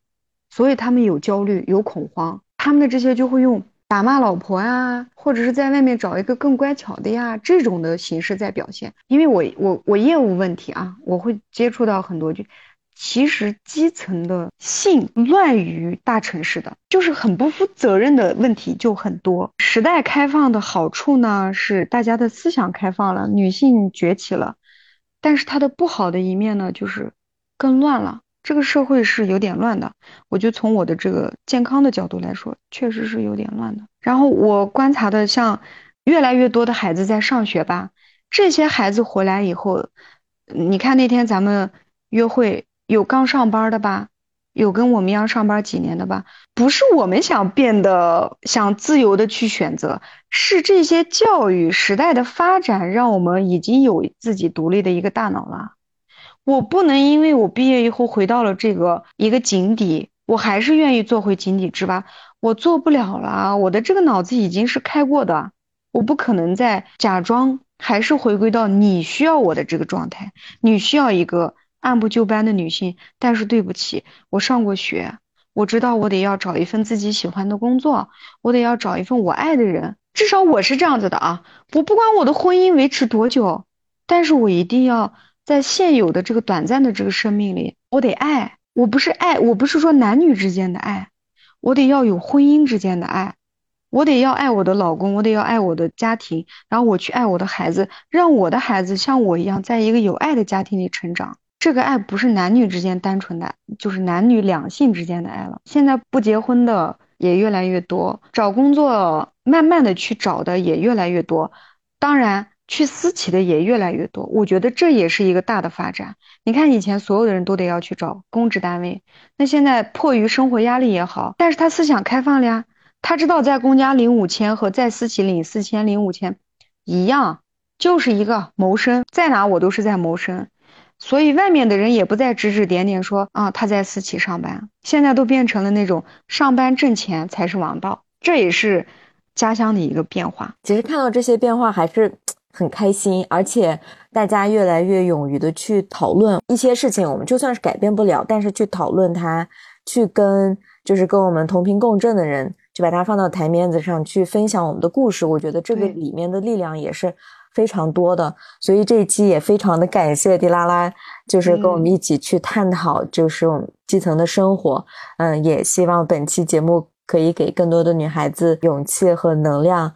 所以他们有焦虑，有恐慌，他们的这些就会用打骂老婆呀，或者是在外面找一个更乖巧的呀这种的形式在表现。因为我我我业务问题啊，我会接触到很多就。其实基层的性乱于大城市的，就是很不负责任的问题就很多。时代开放的好处呢，是大家的思想开放了，女性崛起了，但是它的不好的一面呢，就是更乱了。这个社会是有点乱的，我就从我的这个健康的角度来说，确实是有点乱的。然后我观察的，像越来越多的孩子在上学吧，这些孩子回来以后，你看那天咱们约会。有刚上班的吧，有跟我们一样上班几年的吧。不是我们想变得想自由的去选择，是这些教育时代的发展让我们已经有自己独立的一个大脑了。我不能因为我毕业以后回到了这个一个井底，我还是愿意做回井底之蛙。我做不了了，我的这个脑子已经是开过的，我不可能再假装，还是回归到你需要我的这个状态，你需要一个。按部就班的女性，但是对不起，我上过学，我知道我得要找一份自己喜欢的工作，我得要找一份我爱的人，至少我是这样子的啊！我不管我的婚姻维持多久，但是我一定要在现有的这个短暂的这个生命里，我得爱，我不是爱，我不是说男女之间的爱，我得要有婚姻之间的爱，我得要爱我的老公，我得要爱我的家庭，然后我去爱我的孩子，让我的孩子像我一样，在一个有爱的家庭里成长。这个爱不是男女之间单纯的，就是男女两性之间的爱了。现在不结婚的也越来越多，找工作慢慢的去找的也越来越多，当然去私企的也越来越多。我觉得这也是一个大的发展。你看以前所有的人都得要去找公职单位，那现在迫于生活压力也好，但是他思想开放了呀，他知道在公家领五千和在私企领四千领五千一样，就是一个谋生，在哪我都是在谋生。所以外面的人也不再指指点点说啊他在私企上班，现在都变成了那种上班挣钱才是王道，这也是家乡的一个变化。其实看到这些变化还是很开心，而且大家越来越勇于的去讨论一些事情。我们就算是改变不了，但是去讨论它，去跟就是跟我们同频共振的人，就把它放到台面子上去分享我们的故事。我觉得这个里面的力量也是。非常多的，所以这一期也非常的感谢迪拉拉，就是跟我们一起去探讨，就是我们基层的生活。嗯，也希望本期节目可以给更多的女孩子勇气和能量。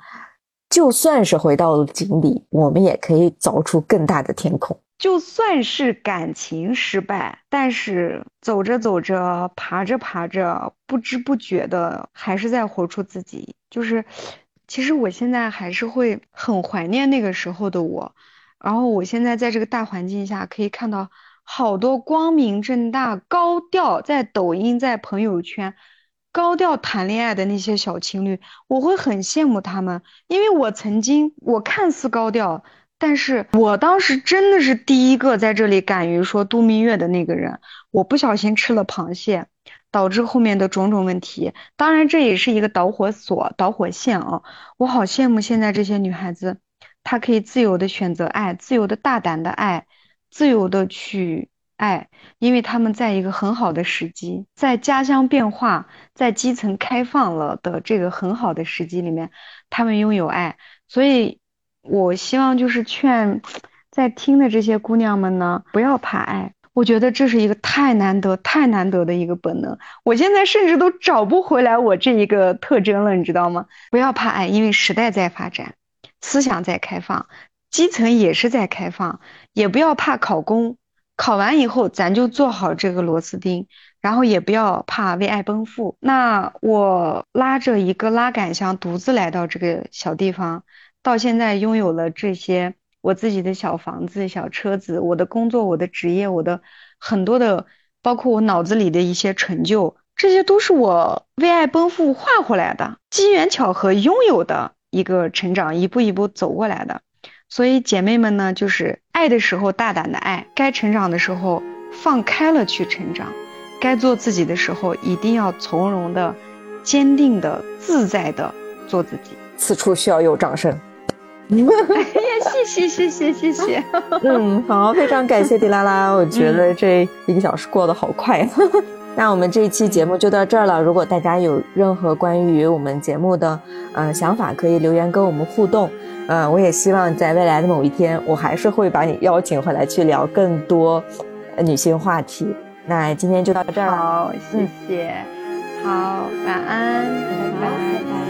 就算是回到了井底，我们也可以凿出更大的天空。就算是感情失败，但是走着走着，爬着爬着，不知不觉的还是在活出自己，就是。其实我现在还是会很怀念那个时候的我，然后我现在在这个大环境下可以看到好多光明正大、高调在抖音、在朋友圈高调谈恋爱的那些小情侣，我会很羡慕他们，因为我曾经我看似高调，但是我当时真的是第一个在这里敢于说度蜜月的那个人，我不小心吃了螃蟹。导致后面的种种问题，当然这也是一个导火索、导火线啊！我好羡慕现在这些女孩子，她可以自由的选择爱，自由的大胆的爱，自由的去爱，因为她们在一个很好的时机，在家乡变化、在基层开放了的这个很好的时机里面，她们拥有爱。所以，我希望就是劝在听的这些姑娘们呢，不要怕爱。我觉得这是一个太难得、太难得的一个本能，我现在甚至都找不回来我这一个特征了，你知道吗？不要怕爱，因为时代在发展，思想在开放，基层也是在开放，也不要怕考公，考完以后咱就做好这个螺丝钉，然后也不要怕为爱奔赴。那我拉着一个拉杆箱独自来到这个小地方，到现在拥有了这些。我自己的小房子、小车子，我的工作、我的职业、我的很多的，包括我脑子里的一些成就，这些都是我为爱奔赴换回来的，机缘巧合拥有的一个成长，一步一步走过来的。所以姐妹们呢，就是爱的时候大胆的爱，该成长的时候放开了去成长，该做自己的时候一定要从容的、坚定的、自在的做自己。此处需要有掌声。哎呀，谢谢谢谢谢谢。嗯，好，非常感谢迪拉拉，我觉得这一个小时过得好快。那我们这一期节目就到这儿了。如果大家有任何关于我们节目的呃想法，可以留言跟我们互动。嗯，我也希望在未来的某一天，我还是会把你邀请回来去聊更多女性话题。那今天就到这儿了，好，谢谢，好，晚安，拜拜。